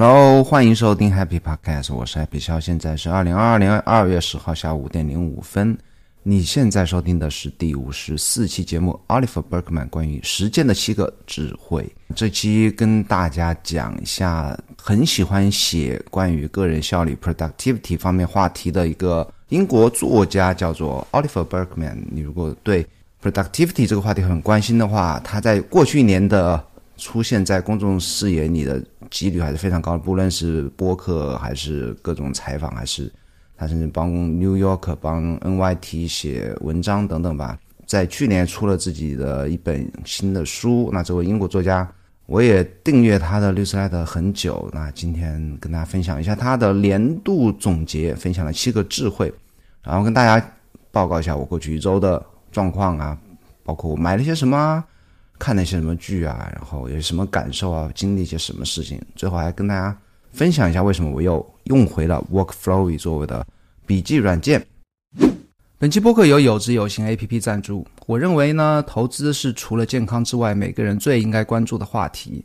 Hello，欢迎收听 Happy Podcast，我是 Happy 肖，现在是二零二二年二月十号下午五点零五分。你现在收听的是第五十四期节目，Oliver Berkman 关于实践的七个智慧。这期跟大家讲一下，很喜欢写关于个人效率 （productivity） 方面话题的一个英国作家，叫做 Oliver Berkman。你如果对 productivity 这个话题很关心的话，他在过去一年的出现在公众视野里的几率还是非常高的，不论是播客还是各种采访，还是他甚至帮 New York、帮 NYT 写文章等等吧。在去年出了自己的一本新的书。那这位英国作家，我也订阅他的 newsletter 很久。那今天跟大家分享一下他的年度总结，分享了七个智慧，然后跟大家报告一下我过去一周的状况啊，包括我买了些什么。看那些什么剧啊，然后有什么感受啊，经历一些什么事情，最后还跟大家分享一下为什么我又用回了 Workflowy 作为的笔记软件。本期播客由有知有行 APP 赞助。我认为呢，投资是除了健康之外，每个人最应该关注的话题。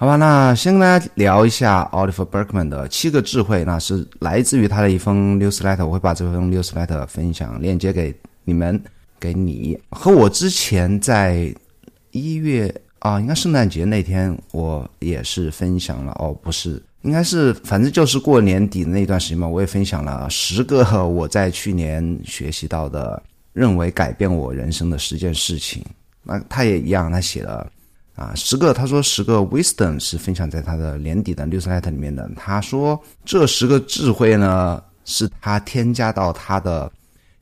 好吧，那先跟大家聊一下 Oliver Berkman 的七个智慧，那是来自于他的一封 newsletter，我会把这封 newsletter 分享链接给你们，给你和我之前在一月啊，应该圣诞节那天我也是分享了哦，不是，应该是反正就是过年底的那段时间嘛，我也分享了十个我在去年学习到的，认为改变我人生的十件事情。那他也一样，他写了。啊，十个，他说十个 wisdom 是分享在他的年底的 newsletter 里面的。他说这十个智慧呢，是他添加到他的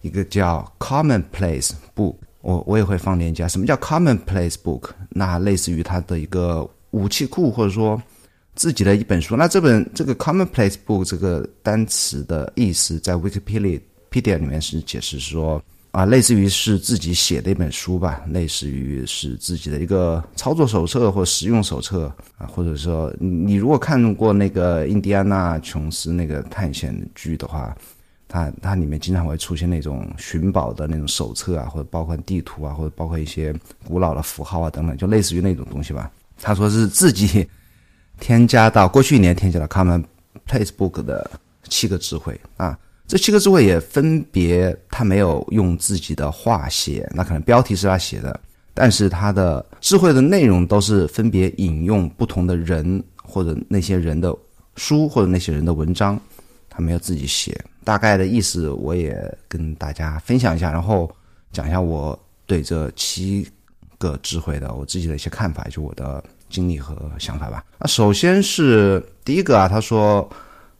一个叫 commonplace book。我我也会放链接。什么叫 commonplace book？那类似于他的一个武器库，或者说自己的一本书。那这本这个 commonplace book 这个单词的意思，在 Wikipedia Pedia 里面是解释说。啊，类似于是自己写的一本书吧，类似于是自己的一个操作手册或实用手册啊，或者说你如果看过那个印第安纳琼斯那个探险剧的话，它它里面经常会出现那种寻宝的那种手册啊，或者包括地图啊，或者包括一些古老的符号啊等等，就类似于那种东西吧。他说是自己添加到过去一年添加了 Common Place Book 的七个智慧啊。这七个智慧也分别，他没有用自己的话写，那可能标题是他写的，但是他的智慧的内容都是分别引用不同的人或者那些人的书或者那些人的文章，他没有自己写。大概的意思我也跟大家分享一下，然后讲一下我对这七个智慧的我自己的一些看法，就我的经历和想法吧。那首先是第一个啊，他说。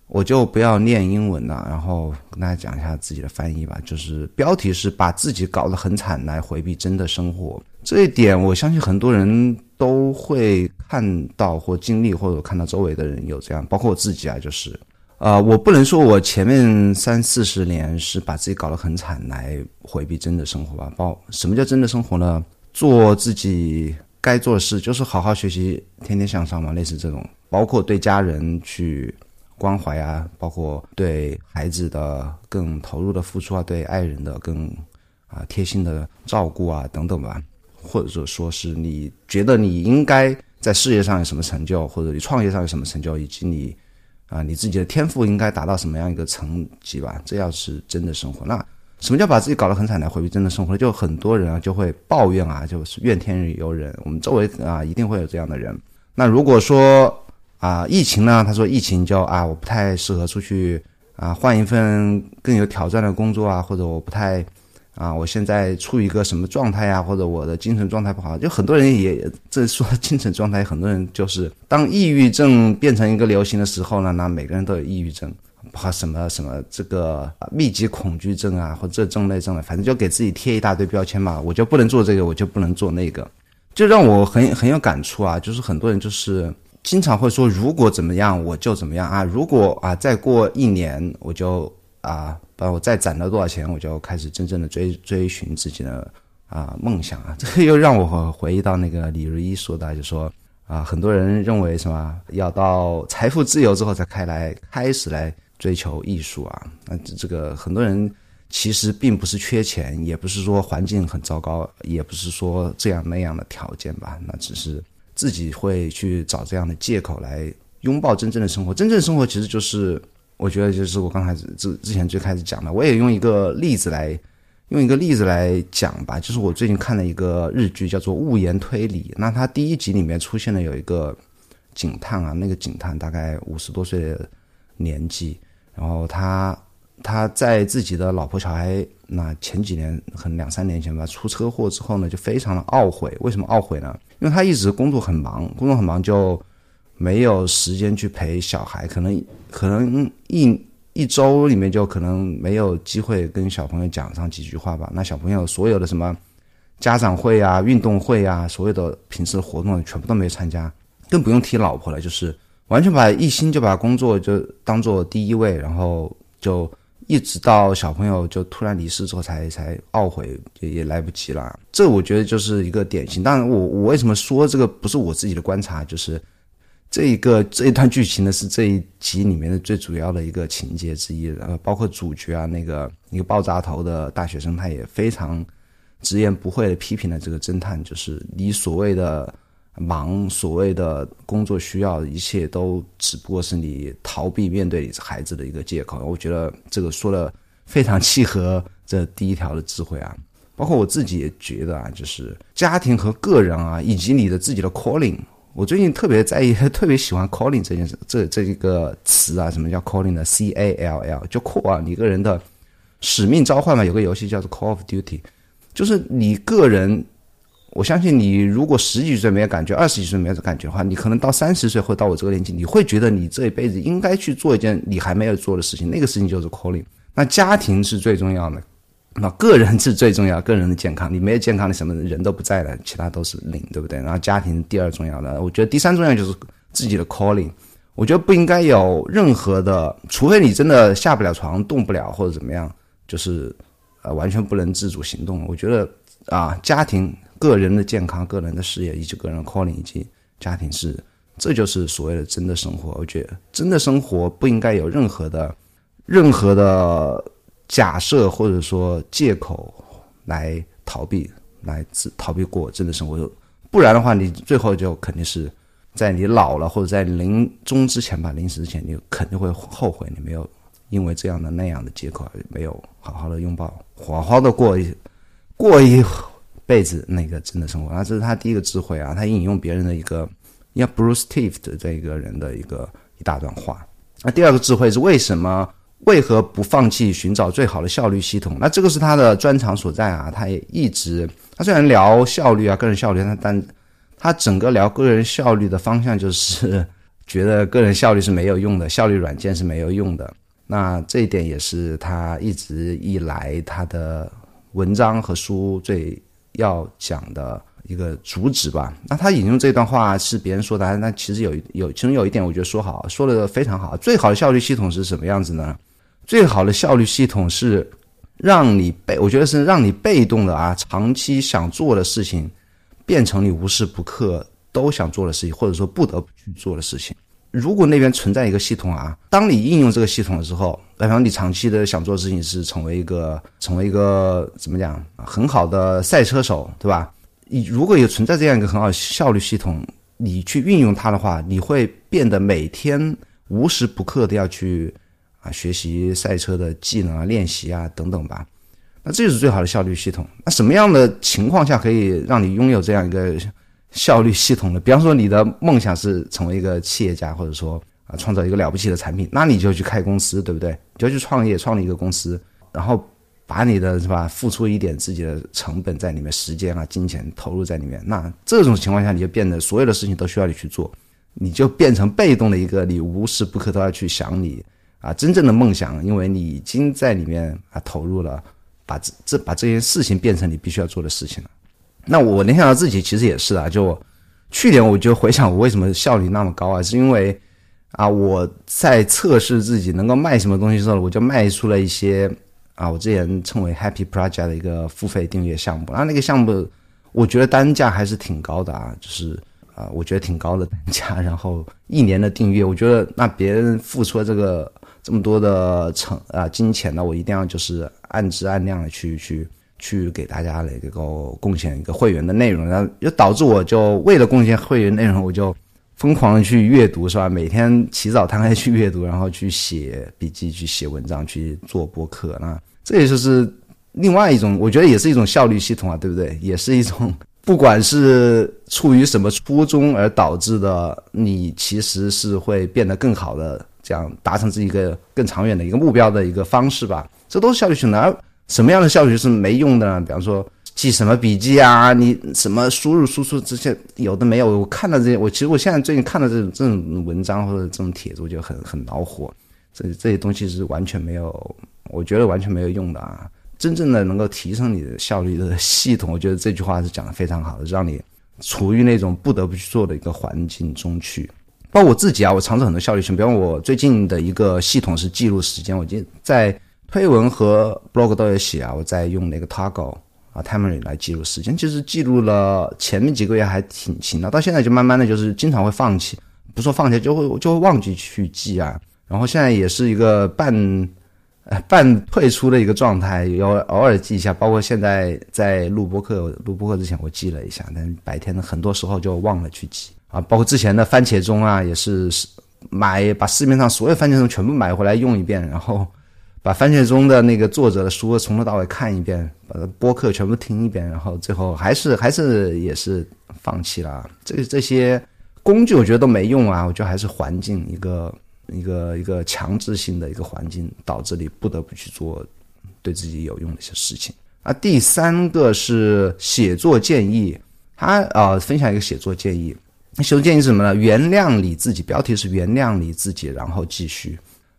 我就不要念英文了，然后跟大家讲一下自己的翻译吧。就是标题是把自己搞得很惨来回避真的生活，这一点我相信很多人都会看到或经历，或者看到周围的人有这样，包括我自己啊，就是，呃，我不能说我前面三四十年是把自己搞得很惨来回避真的生活吧。包什么叫真的生活呢？做自己该做的事，就是好好学习，天天向上嘛，类似这种，包括对家人去。关怀啊，包括对孩子的更投入的付出啊，对爱人的更啊贴心的照顾啊等等吧，或者说是你觉得你应该在事业上有什么成就，或者你创业上有什么成就，以及你啊你自己的天赋应该达到什么样一个层级吧？这要是真的生活，那什么叫把自己搞得很惨来回避真的生活？就很多人啊就会抱怨啊，就是怨天尤人。我们周围啊一定会有这样的人。那如果说，啊，疫情呢？他说疫情就啊，我不太适合出去啊，换一份更有挑战的工作啊，或者我不太啊，我现在处于一个什么状态呀？或者我的精神状态不好，就很多人也这说精神状态，很多人就是当抑郁症变成一个流行的时候呢，那每个人都有抑郁症，怕什么什么这个密集恐惧症啊，或这症那症的，反正就给自己贴一大堆标签嘛。我就不能做这个，我就不能做那个，就让我很很有感触啊。就是很多人就是经常会说，如果怎么样我就怎么样啊，如果啊再过一年我就啊，把我再攒到多少钱，我就开始真正的追追寻自己的啊梦想啊。这又让我回忆到那个李如一说的，就说。啊，很多人认为什么要到财富自由之后才开来开始来追求艺术啊？那这个很多人其实并不是缺钱，也不是说环境很糟糕，也不是说这样那样的条件吧？那只是自己会去找这样的借口来拥抱真正的生活。真正的生活其实就是，我觉得就是我刚开始之之前最开始讲的，我也用一个例子来。用一个例子来讲吧，就是我最近看了一个日剧，叫做《物言推理》。那它第一集里面出现了有一个警探啊，那个警探大概五十多岁的年纪，然后他他在自己的老婆小孩那前几年，可能两三年前吧，出车祸之后呢，就非常的懊悔。为什么懊悔呢？因为他一直工作很忙，工作很忙就没有时间去陪小孩，可能可能一。一周里面就可能没有机会跟小朋友讲上几句话吧。那小朋友所有的什么家长会啊、运动会啊，所有的平时的活动全部都没参加，更不用提老婆了，就是完全把一心就把工作就当做第一位，然后就一直到小朋友就突然离世之后才才懊悔，也也来不及了。这我觉得就是一个典型。当然，我我为什么说这个不是我自己的观察，就是。这一个这一段剧情呢，是这一集里面的最主要的一个情节之一。呃，包括主角啊，那个一个爆炸头的大学生，他也非常直言不讳的批评了这个侦探，就是你所谓的忙，所谓的工作需要，一切都只不过是你逃避面对孩子的一个借口。我觉得这个说的非常契合这第一条的智慧啊。包括我自己也觉得啊，就是家庭和个人啊，以及你的自己的 calling。我最近特别在意，特别喜欢 calling 这件事，这这一个词啊，什么叫 calling 的？C A L L 就 call 啊，你个人的使命召唤嘛。有个游戏叫做 Call of Duty，就是你个人。我相信你，如果十几岁没有感觉，二十几岁没有感觉的话，你可能到三十岁或到我这个年纪，你会觉得你这一辈子应该去做一件你还没有做的事情，那个事情就是 calling。那家庭是最重要的。那个人是最重要，个人的健康，你没有健康，你什么人都不在了，其他都是零，对不对？然后家庭第二重要的，我觉得第三重要就是自己的 calling。我觉得不应该有任何的，除非你真的下不了床、动不了或者怎么样，就是呃完全不能自主行动。我觉得啊，家庭、个人的健康、个人的事业以及个人的 calling 以及家庭是，这就是所谓的真的生活。我觉得真的生活不应该有任何的、任何的。假设或者说借口来逃避，来自逃避过真的生活，不然的话，你最后就肯定是在你老了或者在临终之前吧，临死之前，你肯定会后悔，你没有因为这样的那样的借口，没有好好的拥抱，好好的过一过一辈子那个真的生活。那这是他第一个智慧啊，他引用别人的一个，要 Bruce Tift 这一个人的一个一大段话。那第二个智慧是为什么？为何不放弃寻找最好的效率系统？那这个是他的专长所在啊！他也一直，他虽然聊效率啊，个人效率，他但他整个聊个人效率的方向就是觉得个人效率是没有用的，效率软件是没有用的。那这一点也是他一直以来他的文章和书最要讲的一个主旨吧。那他引用这段话是别人说的，那其实有有其中有一点，我觉得说好，说的非常好。最好的效率系统是什么样子呢？最好的效率系统是让你被，我觉得是让你被动的啊，长期想做的事情变成你无时不刻都想做的事情，或者说不得不去做的事情。如果那边存在一个系统啊，当你应用这个系统的时候，比方你长期的想做事情是成为一个成为一个怎么讲很好的赛车手，对吧？你如果有存在这样一个很好的效率系统，你去运用它的话，你会变得每天无时不刻的要去。啊，学习赛车的技能啊，练习啊，等等吧。那这就是最好的效率系统。那什么样的情况下可以让你拥有这样一个效率系统的？比方说，你的梦想是成为一个企业家，或者说啊，创造一个了不起的产品，那你就去开公司，对不对？就去创业，创立一个公司，然后把你的是吧，付出一点自己的成本在里面，时间啊，金钱投入在里面。那这种情况下，你就变得所有的事情都需要你去做，你就变成被动的一个，你无时不刻都要去想你。啊真正的梦想，因为你已经在里面啊投入了，把这这把这件事情变成你必须要做的事情了。那我联想到自己其实也是啊，就去年我就回想我为什么效率那么高啊，是因为啊我在测试自己能够卖什么东西的时候，我就卖出了一些啊我之前称为 Happy Project 的一个付费订阅项目，然后那个项目我觉得单价还是挺高的啊，就是啊我觉得挺高的单价，然后一年的订阅，我觉得那别人付出了这个这么多的成啊金钱呢，我一定要就是按质按量的去去。去给大家那个贡献一个会员的内容，然后就导致我就为了贡献会员内容，我就疯狂的去阅读，是吧？每天起早贪黑去阅读，然后去写笔记、去写文章、去做播客。那这也就是另外一种，我觉得也是一种效率系统啊，对不对？也是一种，不管是出于什么初衷而导致的，你其实是会变得更好的，这样达成自己一个更长远的一个目标的一个方式吧。这都是效率系统。而什么样的效率是没用的呢？比方说记什么笔记啊，你什么输入输出这些有的没有。我看到这些，我其实我现在最近看到这种这种文章或者这种帖子，我就很很恼火。这这些东西是完全没有，我觉得完全没有用的啊！真正的能够提升你的效率的系统，我觉得这句话是讲的非常好的，让你处于那种不得不去做的一个环境中去。包括我自己啊，我尝试很多效率性，比方我最近的一个系统是记录时间，我记在。推文和 blog 都有写啊，我在用那个 Toggl 啊 Timery 来记录时间，其实记录了前面几个月还挺勤的，到现在就慢慢的就是经常会放弃，不说放弃就会就会忘记去记啊，然后现在也是一个半呃 半退出的一个状态，要偶尔记一下，包括现在在录播课录播课之前我记了一下，但白天的很多时候就忘了去记啊，包括之前的番茄钟啊，也是买把市面上所有番茄钟全部买回来用一遍，然后。把番茄中的那个作者的书从头到尾看一遍，把播客全部听一遍，然后最后还是还是也是放弃了。这这些工具我觉得都没用啊，我觉得还是环境一个一个一个强制性的一个环境，导致你不得不去做对自己有用的一些事情。啊，第三个是写作建议，他啊分享一个写作建议，写作建议是什么呢？原谅你自己，标题是原谅你自己，然后继续。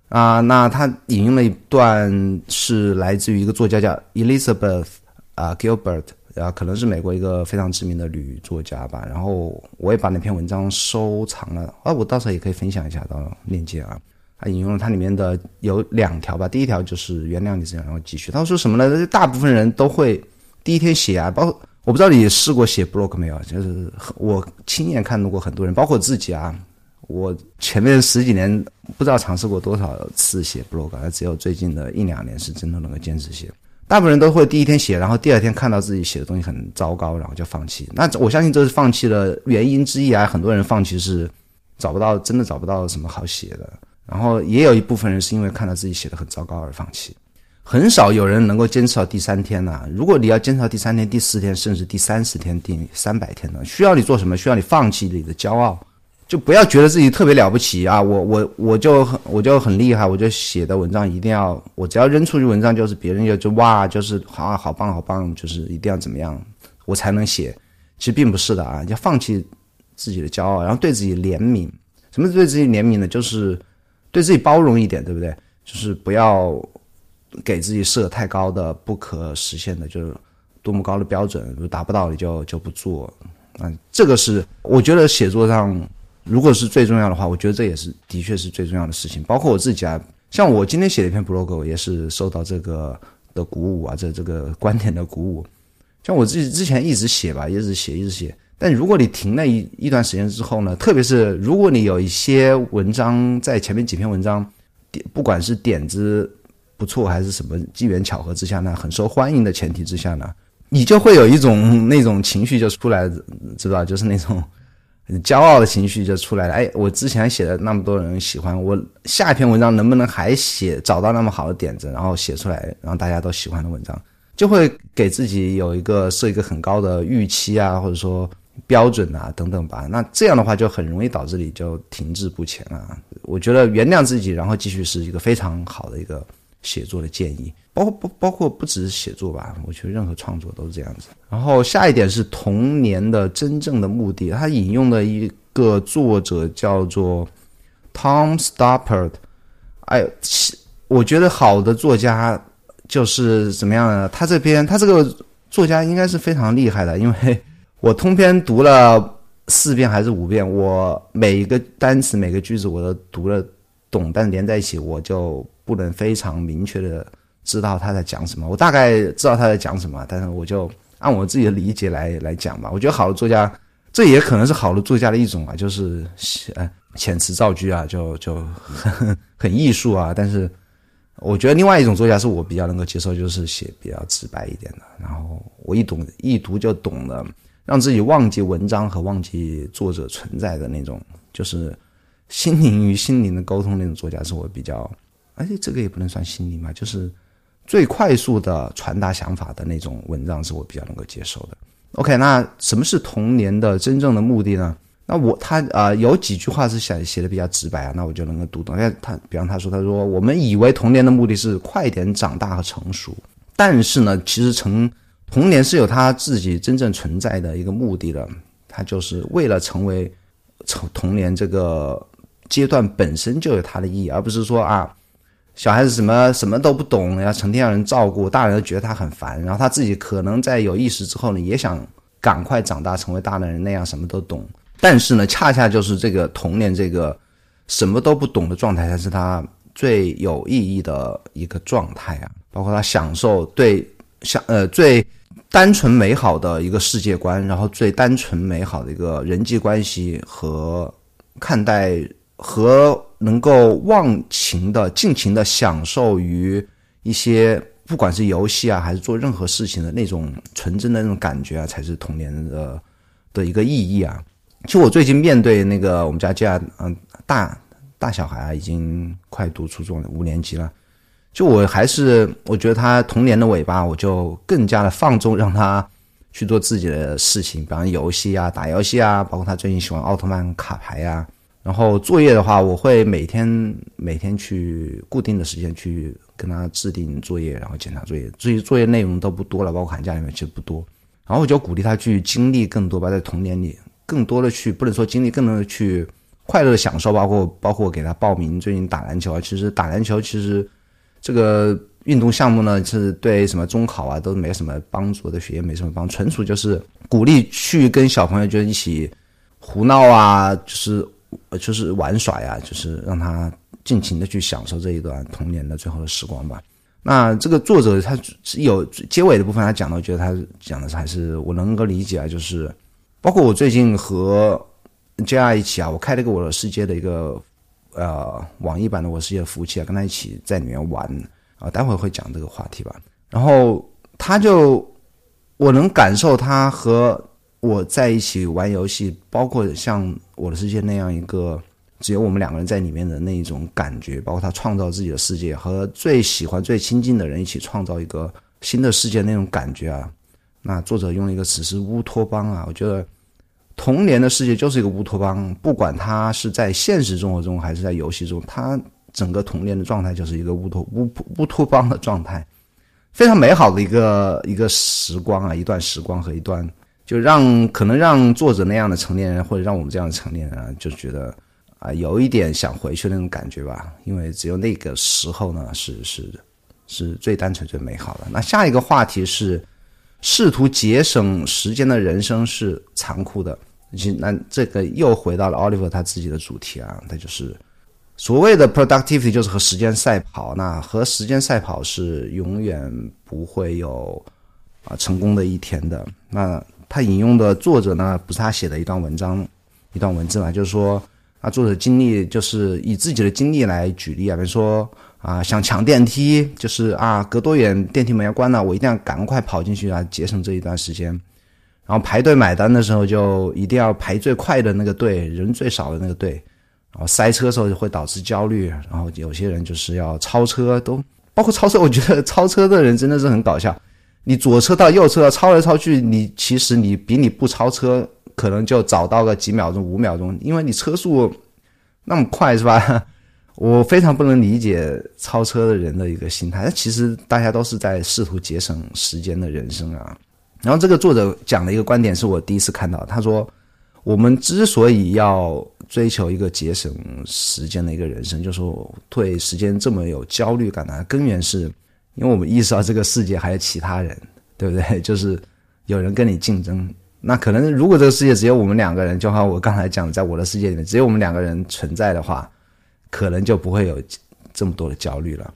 啊，那他引用了一段是来自于一个作家叫 Elizabeth 啊 Gilbert 啊，可能是美国一个非常知名的女作家吧。然后我也把那篇文章收藏了，啊，我到时候也可以分享一下到链接啊。他引用了它里面的有两条吧，第一条就是原谅你自己，然后继续。他说什么呢？大部分人都会第一天写啊，包括我不知道你试过写 blog 没有，就是我亲眼看到过很多人，包括自己啊。我前面十几年不知道尝试过多少次写 blog，只有最近的一两年是真的能够坚持写。大部分人都会第一天写，然后第二天看到自己写的东西很糟糕，然后就放弃。那我相信这是放弃的原因之一啊。很多人放弃是找不到，真的找不到什么好写的。然后也有一部分人是因为看到自己写的很糟糕而放弃。很少有人能够坚持到第三天呐。如果你要坚持到第三天、第四天，甚至第三十天、第三百天呢，需要你做什么？需要你放弃你的骄傲。就不要觉得自己特别了不起啊！我我我就很我就很厉害，我就写的文章一定要，我只要扔出去文章就是别人就就哇，就是好好棒好棒，就是一定要怎么样，我才能写。其实并不是的啊，要放弃自己的骄傲，然后对自己怜悯。什么是对自己怜悯呢？就是对自己包容一点，对不对？就是不要给自己设太高的不可实现的，就是多么高的标准，如达不到你就就不做。嗯，这个是我觉得写作上。如果是最重要的话，我觉得这也是的确是最重要的事情。包括我自己啊，像我今天写了一篇 blog，也是受到这个的鼓舞啊，这这个观点的鼓舞。像我自己之前一直写吧，一直写，一直写。但如果你停了一一段时间之后呢，特别是如果你有一些文章在前面几篇文章点，不管是点子不错还是什么机缘巧合之下呢，很受欢迎的前提之下呢，你就会有一种那种情绪就出来，知道就是那种。骄傲的情绪就出来了。哎，我之前写的那么多人喜欢，我下一篇文章能不能还写找到那么好的点子，然后写出来，让大家都喜欢的文章，就会给自己有一个设一个很高的预期啊，或者说标准啊等等吧。那这样的话就很容易导致你就停滞不前了。我觉得原谅自己，然后继续是一个非常好的一个。写作的建议，包括不包括不只是写作吧，我觉得任何创作都是这样子。然后下一点是童年的真正的目的，他引用的一个作者叫做 Tom Stoppard 哎，我觉得好的作家就是怎么样呢？他这边他这个作家应该是非常厉害的，因为我通篇读了四遍还是五遍，我每一个单词每个句子我都读了懂，但连在一起我就不能非常明确的知道他在讲什么。我大概知道他在讲什么，但是我就按我自己的理解来来讲吧。我觉得好的作家，这也可能是好的作家的一种啊，就是呃遣词造句啊，就就很 很艺术啊。但是我觉得另外一种作家是我比较能够接受，就是写比较直白一点的，然后我一懂一读就懂了，让自己忘记文章和忘记作者存在的那种，就是心灵与心灵的沟通那种作家，是我比较，而且这个也不能算心灵嘛，就是最快速的传达想法的那种文章，是我比较能够接受的。OK，那什么是童年的真正的目的呢？那我他啊有几句话是写写的比较直白啊，那我就能够读懂。哎，他比方他说他说我们以为童年的目的是快点长大和成熟，但是呢，其实成童年是有他自己真正存在的一个目的的，他就是为了成为成童年这个阶段本身就有它的意义，而不是说啊小孩子什么什么都不懂，要成天让人照顾，大人都觉得他很烦，然后他自己可能在有意识之后呢，也想赶快长大成为大人那样什么都懂。但是呢，恰恰就是这个童年这个什么都不懂的状态，才是他最有意义的一个状态啊！包括他享受对享呃最单纯美好的一个世界观，然后最单纯美好的一个人际关系和看待和能够忘情的尽情的享受于一些不管是游戏啊还是做任何事情的那种纯真的那种感觉啊，才是童年的的一个意义啊！其实我最近面对那个我们家家嗯大大小孩啊，已经快读初中了五年级了，就我还是我觉得他童年的尾巴，我就更加的放纵，让他去做自己的事情，比方游戏啊、打游戏啊，包括他最近喜欢奥特曼卡牌啊。然后作业的话，我会每天每天去固定的时间去跟他制定作业，然后检查作业。至于作业内容都不多了，包括寒假里面其实不多。然后我就鼓励他去经历更多吧，在童年里。更多的去不能说经历，更多的去快乐的享受，包括包括给他报名最近打篮球啊。其实打篮球其实这个运动项目呢，是对什么中考啊都没什么帮助的，学业没什么帮，纯属就是鼓励去跟小朋友就一起胡闹啊，就是就是玩耍呀，就是让他尽情的去享受这一段童年的最后的时光吧。那这个作者他有结尾的部分，他讲的，我觉得他讲的是还是我能够理解啊，就是。包括我最近和 JR 一起啊，我开了一个我的世界的一个呃网易版的我世界服务器啊，跟他一起在里面玩啊，待会会讲这个话题吧。然后他就我能感受他和我在一起玩游戏，包括像我的世界那样一个只有我们两个人在里面的那一种感觉，包括他创造自己的世界和最喜欢最亲近的人一起创造一个新的世界那种感觉啊。那作者用了一个词是乌托邦啊，我觉得童年的世界就是一个乌托邦，不管他是在现实生活中还是在游戏中，他整个童年的状态就是一个乌托乌乌托邦的状态，非常美好的一个一个时光啊，一段时光和一段，就让可能让作者那样的成年人或者让我们这样的成年人，就觉得啊有一点想回去那种感觉吧，因为只有那个时候呢是是是最单纯最美好的。那下一个话题是。试图节省时间的人生是残酷的。那这个又回到了 Oliver 他自己的主题啊，他就是所谓的 productivity，就是和时间赛跑。那和时间赛跑是永远不会有啊成功的一天的。那他引用的作者呢，不是他写的一段文章、一段文字嘛？就是说啊，作者经历就是以自己的经历来举例啊，比如说。啊，想抢电梯，就是啊，隔多远电梯门要关了，我一定要赶快跑进去啊，节省这一段时间。然后排队买单的时候，就一定要排最快的那个队，人最少的那个队。然后塞车的时候就会导致焦虑，然后有些人就是要超车，都包括超车。我觉得超车的人真的是很搞笑。你左车到右车超来超去，你其实你比你不超车可能就早到个几秒钟、五秒钟，因为你车速那么快，是吧？我非常不能理解超车的人的一个心态，其实大家都是在试图节省时间的人生啊。然后这个作者讲的一个观点是我第一次看到，他说：“我们之所以要追求一个节省时间的一个人生，就是说对时间这么有焦虑感呢？根源是因为我们意识到这个世界还有其他人，对不对？就是有人跟你竞争。那可能如果这个世界只有我们两个人，就好像我刚才讲，在我的世界里面只有我们两个人存在的话，可能就不会有这么多的焦虑了。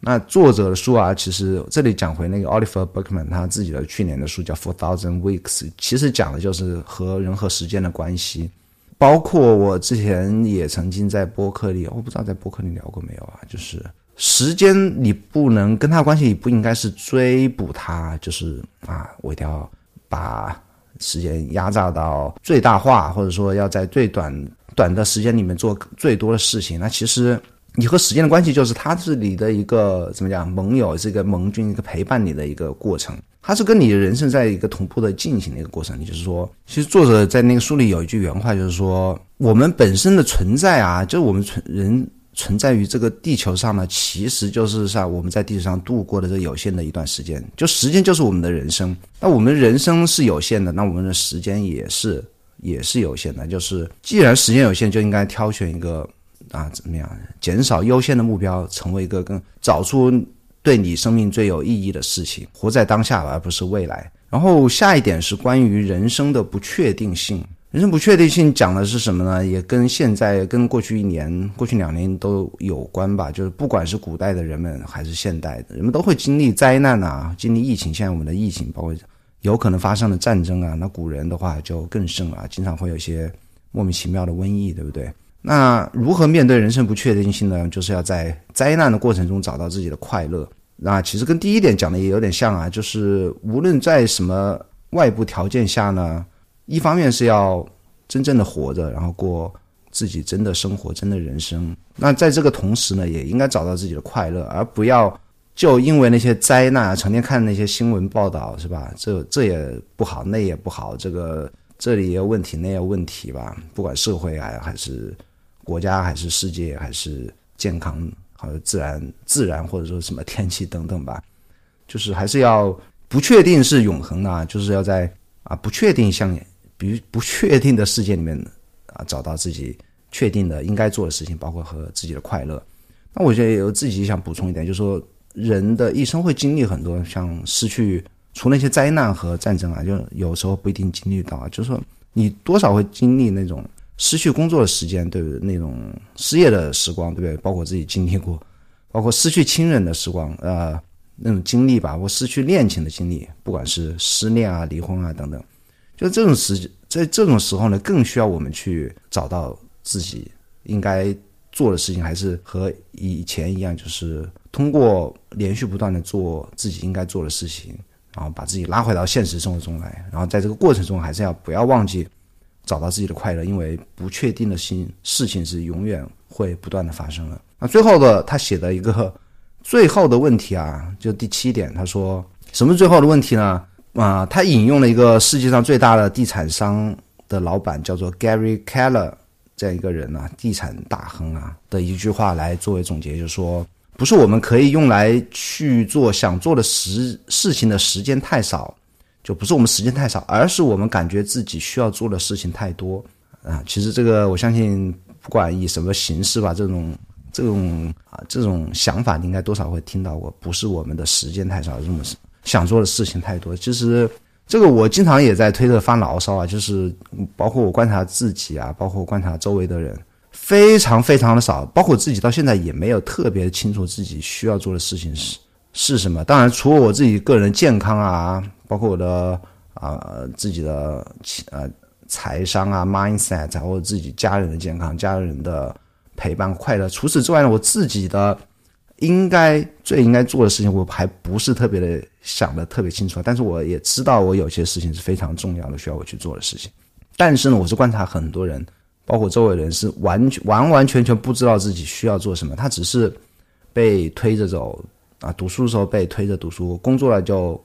那作者的书啊，其实这里讲回那个 Oliver Burkman 他自己的去年的书叫 Four Thousand Weeks，其实讲的就是和人和时间的关系。包括我之前也曾经在播客里，我不知道在播客里聊过没有啊？就是时间你不能跟他关系，不应该是追捕他，就是啊，我一定要把时间压榨到最大化，或者说要在最短短的时间里面做最多的事情。那其实。你和时间的关系就是他是你的一个怎么讲盟友，是一个盟军，一个陪伴你的一个过程。他是跟你的人生在一个同步的进行的一个过程。也就是说，其实作者在那个书里有一句原话，就是说我们本身的存在啊，就是我们存人存在于这个地球上呢，其实就是像我们在地球上度过的这有限的一段时间。就时间就是我们的人生。那我们人生是有限的，那我们的时间也是也是有限的。就是既然时间有限，就应该挑选一个。啊，怎么样？减少优先的目标，成为一个更找出对你生命最有意义的事情，活在当下，而不是未来。然后下一点是关于人生的不确定性。人生不确定性讲的是什么呢？也跟现在、跟过去一年、过去两年都有关吧。就是不管是古代的人们还是现代的人们，都会经历灾难啊，经历疫情。现在我们的疫情，包括有可能发生的战争啊，那古人的话就更甚了，经常会有一些莫名其妙的瘟疫，对不对？那如何面对人生不确定性呢？就是要在灾难的过程中找到自己的快乐。那其实跟第一点讲的也有点像啊，就是无论在什么外部条件下呢，一方面是要真正的活着，然后过自己真的生活、真的人生。那在这个同时呢，也应该找到自己的快乐，而不要就因为那些灾难，成天看那些新闻报道，是吧？这这也不好，那也不好，这个这里也有问题，那也有问题吧？不管社会啊，还是。国家还是世界还是健康，还有自然自然或者说什么天气等等吧，就是还是要不确定是永恒的，就是要在啊不确定像比如不确定的世界里面啊找到自己确定的应该做的事情，包括和自己的快乐。那我觉得有自己想补充一点，就是说人的一生会经历很多像失去，除那些灾难和战争啊，就有时候不一定经历到啊，就是说你多少会经历那种。失去工作的时间，对不对？那种失业的时光，对不对？包括自己经历过，包括失去亲人的时光，呃，那种经历吧，或失去恋情的经历，不管是失恋啊、离婚啊等等，就这种时，在这种时候呢，更需要我们去找到自己应该做的事情，还是和以前一样，就是通过连续不断的做自己应该做的事情，然后把自己拉回到现实生活中来，然后在这个过程中，还是要不要忘记。找到自己的快乐，因为不确定的心事情是永远会不断的发生的。那最后的他写的一个 最后的问题啊，就第七点，他说什么最后的问题呢？啊，他引用了一个世界上最大的地产商的老板叫做 Gary Keller 这样一个人啊，地产大亨啊的一句话来作为总结，就是说，不是我们可以用来去做想做的时事情的时间太少。就不是我们时间太少，而是我们感觉自己需要做的事情太多啊！其实这个我相信，不管以什么形式吧，这种这种啊这种想法，你应该多少会听到过。不是我们的时间太少，这种想做的事情太多。其实这个我经常也在推特发牢骚啊，就是包括我观察自己啊，包括观察周围的人，非常非常的少。包括我自己到现在也没有特别清楚自己需要做的事情是是什么。当然，除了我自己个人健康啊。包括我的啊自己的呃财商啊 mindset，或者自己家人的健康、家人的陪伴快乐。除此之外呢，我自己的应该最应该做的事情，我还不是特别的想的特别清楚。但是我也知道，我有些事情是非常重要的，需要我去做的事情。但是呢，我是观察很多人，包括周围人，是完全完完全全不知道自己需要做什么。他只是被推着走啊，读书的时候被推着读书，工作了就。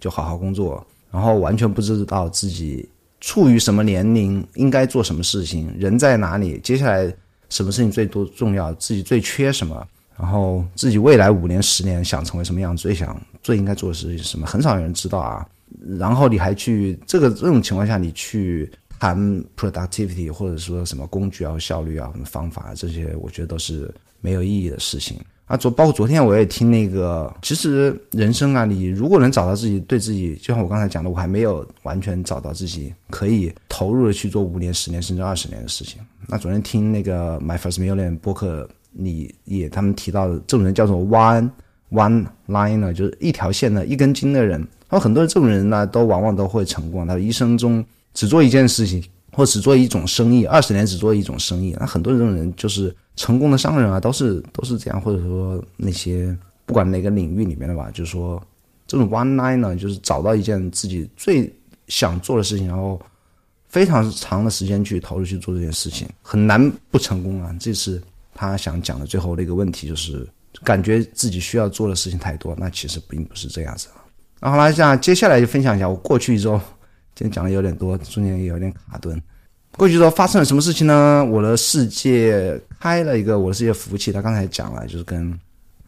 就好好工作，然后完全不知道自己处于什么年龄，应该做什么事情，人在哪里，接下来什么事情最多重要，自己最缺什么，然后自己未来五年、十年想成为什么样，最想最应该做的事情是什么，很少有人知道啊。然后你还去这个这种情况下，你去谈 productivity 或者说什么工具啊、效率啊、什么方法这些，我觉得都是没有意义的事情啊。昨包括昨天我也听那个，其实人生啊，你如果能找到自己对自己，就像我刚才讲的，我还没有完全找到自己可以投入的去做五年、十年甚至二十年的事情。那昨天听那个 My First Million 播客，你也他们提到的这种人叫做 One One Liner，就是一条线的一根筋的人。然后很多这种人呢，都往往都会成功。他一生中。只做一件事情，或只做一种生意，二十年只做一种生意，那很多这种人就是成功的商人啊，都是都是这样，或者说那些不管哪个领域里面的吧，就是说这种 one line 呢，就是找到一件自己最想做的事情，然后非常长的时间去投入去做这件事情，很难不成功啊。这是他想讲的最后的一个问题，就是感觉自己需要做的事情太多，那其实并不是这样子。那好了，样接下来就分享一下我过去一周。今天讲的有点多，中间也有点卡顿。过去一周发生了什么事情呢？我的世界开了一个我的世界服务器，他刚才讲了，就是跟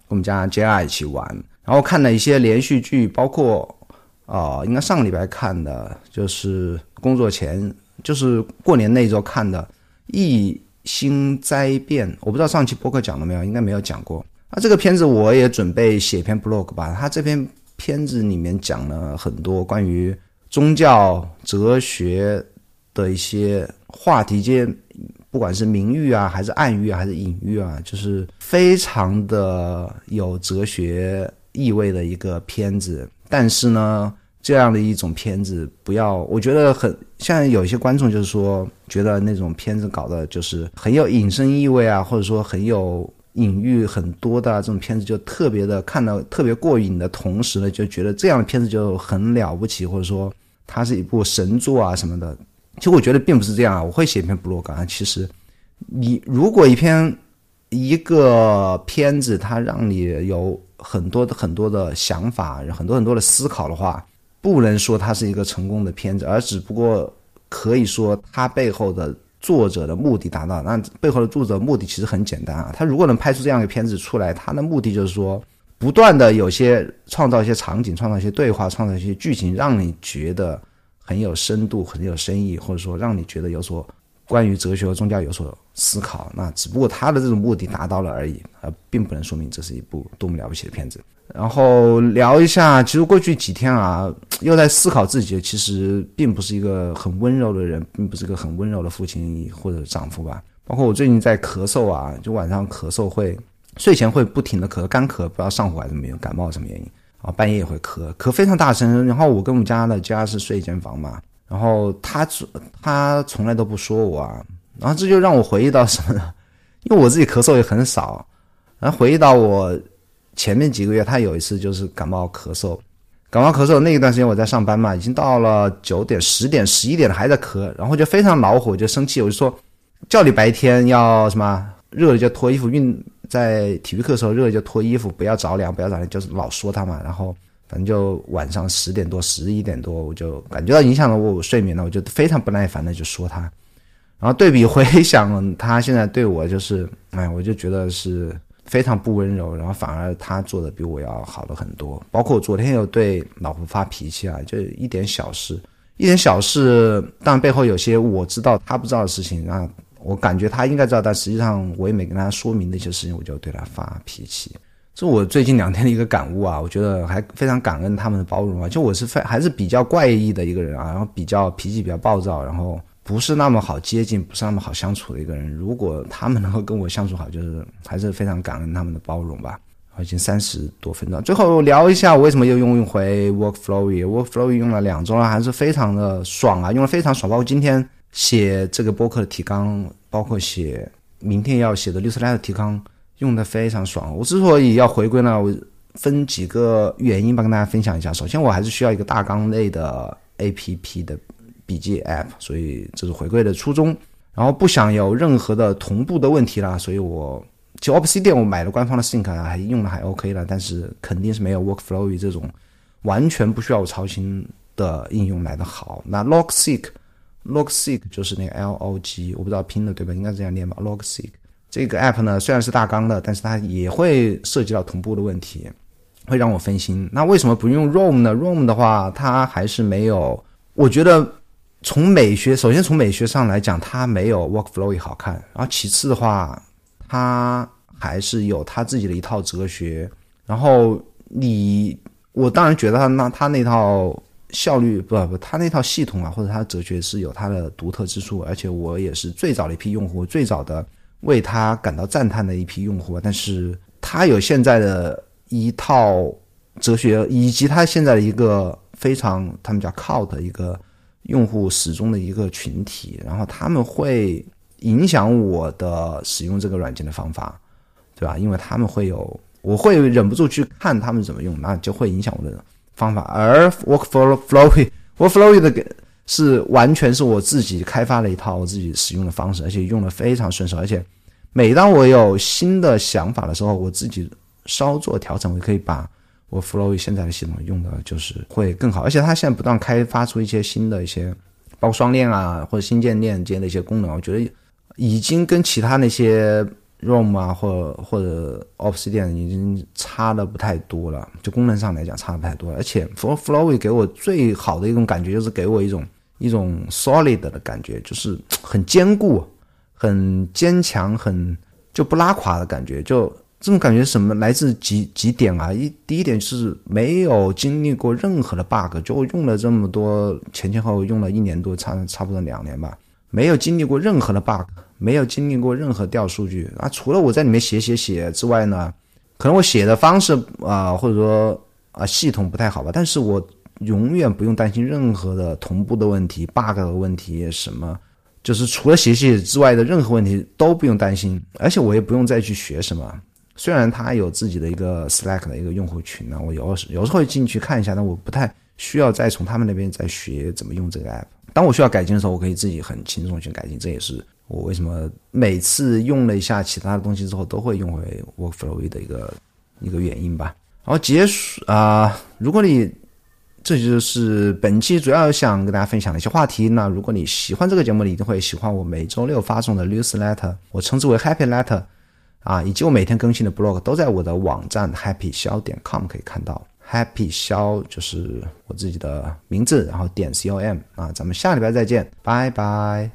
我们家 JR 一起玩，然后看了一些连续剧，包括啊，应该上个礼拜看的，就是工作前，就是过年那一周看的《异星灾变》。我不知道上期播客讲了没有，应该没有讲过。那这个片子我也准备写篇 blog 吧。他这篇片子里面讲了很多关于。宗教、哲学的一些话题间，不管是明喻啊，还是暗喻啊，还是隐喻啊，就是非常的有哲学意味的一个片子。但是呢，这样的一种片子，不要，我觉得很像有一些观众就是说，觉得那种片子搞的就是很有隐身意味啊，或者说很有。隐喻很多的这种片子就特别的看到特别过瘾的同时呢，就觉得这样的片子就很了不起，或者说它是一部神作啊什么的。其实我觉得并不是这样啊。我会写一篇 blog。其实你如果一篇一个片子它让你有很多的很多的想法，很多很多的思考的话，不能说它是一个成功的片子，而只不过可以说它背后的。作者的目的达到，那背后的作者目的其实很简单啊。他如果能拍出这样一个片子出来，他的目的就是说，不断的有些创造一些场景，创造一些对话，创造一些剧情，让你觉得很有深度，很有深意，或者说让你觉得有所关于哲学和宗教有所思考。那只不过他的这种目的达到了而已，而并不能说明这是一部多么了不起的片子。然后聊一下，其实过去几天啊，又在思考自己，其实并不是一个很温柔的人，并不是个很温柔的父亲或者丈夫吧。包括我最近在咳嗽啊，就晚上咳嗽会，睡前会不停的咳，干咳，不知道上火还是没有感冒什么原因啊，半夜也会咳，咳非常大声。然后我跟我们家的家是睡一间房嘛，然后他他从来都不说我啊，然后这就让我回忆到什么呢？因为我自己咳嗽也很少，然后回忆到我。前面几个月，他有一次就是感冒咳嗽，感冒咳嗽那一段时间我在上班嘛，已经到了九点、十点、十一点了还在咳，然后就非常恼火，就生气，我就说叫你白天要什么热了就脱衣服，运在体育课的时候热了就脱衣服，不要着凉，不要着凉，就是老说他嘛。然后反正就晚上十点多、十一点多，我就感觉到影响了我睡眠了，我就非常不耐烦的就说他。然后对比回想他现在对我就是，哎，我就觉得是。非常不温柔，然后反而他做的比我要好了很多。包括昨天有对老婆发脾气啊，就一点小事，一点小事，但背后有些我知道他不知道的事情，那我感觉他应该知道，但实际上我也没跟他说明那些事情，我就对他发脾气。这我最近两天的一个感悟啊，我觉得还非常感恩他们的包容啊。就我是非还是比较怪异的一个人啊，然后比较脾气比较暴躁，然后。不是那么好接近，不是那么好相处的一个人。如果他们能够跟我相处好，就是还是非常感恩他们的包容吧。已经三十多分钟，最后聊一下我为什么又用回 Workflow。Workflow 用了两周了，还是非常的爽啊，用了非常爽。包括今天写这个播客的提纲，包括写明天要写的六十来的提纲，用的非常爽。我之所以要回归呢，我分几个原因吧，跟大家分享一下。首先，我还是需要一个大纲类的 APP 的。笔记 App，所以这是回归的初衷。然后不想有任何的同步的问题啦，所以我其实 Obsidian 我买了官方的 Sync，还用的还 OK 了，但是肯定是没有 Workflow 这种完全不需要我操心的应用来的好。那 Logseek，Logseek 就是那个 L O G，我不知道拼的对吧？应该这样念吧？Logseek 这个 App 呢，虽然是大纲的，但是它也会涉及到同步的问题，会让我分心。那为什么不用 Roam 呢？Roam 的话，它还是没有，我觉得。从美学，首先从美学上来讲，它没有 Workflow 好看。然后其次的话，它还是有它自己的一套哲学。然后你，我当然觉得它那它那套效率不不，它那套系统啊，或者它的哲学是有它的独特之处。而且我也是最早的一批用户，最早的为他感到赞叹的一批用户。但是他有现在的一套哲学，以及他现在的一个非常他们叫 cult 一个。用户始终的一个群体，然后他们会影响我的使用这个软件的方法，对吧？因为他们会有，我会忍不住去看他们怎么用，那就会影响我的方法。而 Workflow，Workflow 的给是完全是我自己开发了一套我自己使用的方式，而且用的非常顺手。而且每当我有新的想法的时候，我自己稍作调整，我可以把。我 Flowy 现在的系统用的就是会更好，而且它现在不断开发出一些新的一些，包括双链啊或者新建链接的一些功能，我觉得已经跟其他那些 ROM 啊或或者 Obsidian 已经差的不太多了，就功能上来讲差的不太多了。而且 Flowy 给我最好的一种感觉就是给我一种一种 solid 的感觉，就是很坚固、很坚强、很就不拉垮的感觉，就。这种感觉什么来自几几点啊？一第一点是没有经历过任何的 bug，就用了这么多前前后后用了一年多，差差不多两年吧，没有经历过任何的 bug，没有经历过任何掉数据啊。除了我在里面写写写之外呢，可能我写的方式啊，或者说啊系统不太好吧，但是我永远不用担心任何的同步的问题、bug 的问题什么，就是除了写写之外的任何问题都不用担心，而且我也不用再去学什么。虽然它有自己的一个 Slack 的一个用户群呢，我有时有时候会进去看一下，但我不太需要再从他们那边再学怎么用这个 app。当我需要改进的时候，我可以自己很轻松去改进。这也是我为什么每次用了一下其他的东西之后，都会用回 Workflow 的一个一个原因吧。然后结束啊，如果你这就是本期主要想跟大家分享的一些话题。那如果你喜欢这个节目，你一定会喜欢我每周六发送的 Newsletter，我称之为 Happy Letter。啊，以及我每天更新的 blog 都在我的网站 happy 肖点 com 可以看到。happy 肖就是我自己的名字，然后点 com 啊，咱们下礼拜再见，拜拜。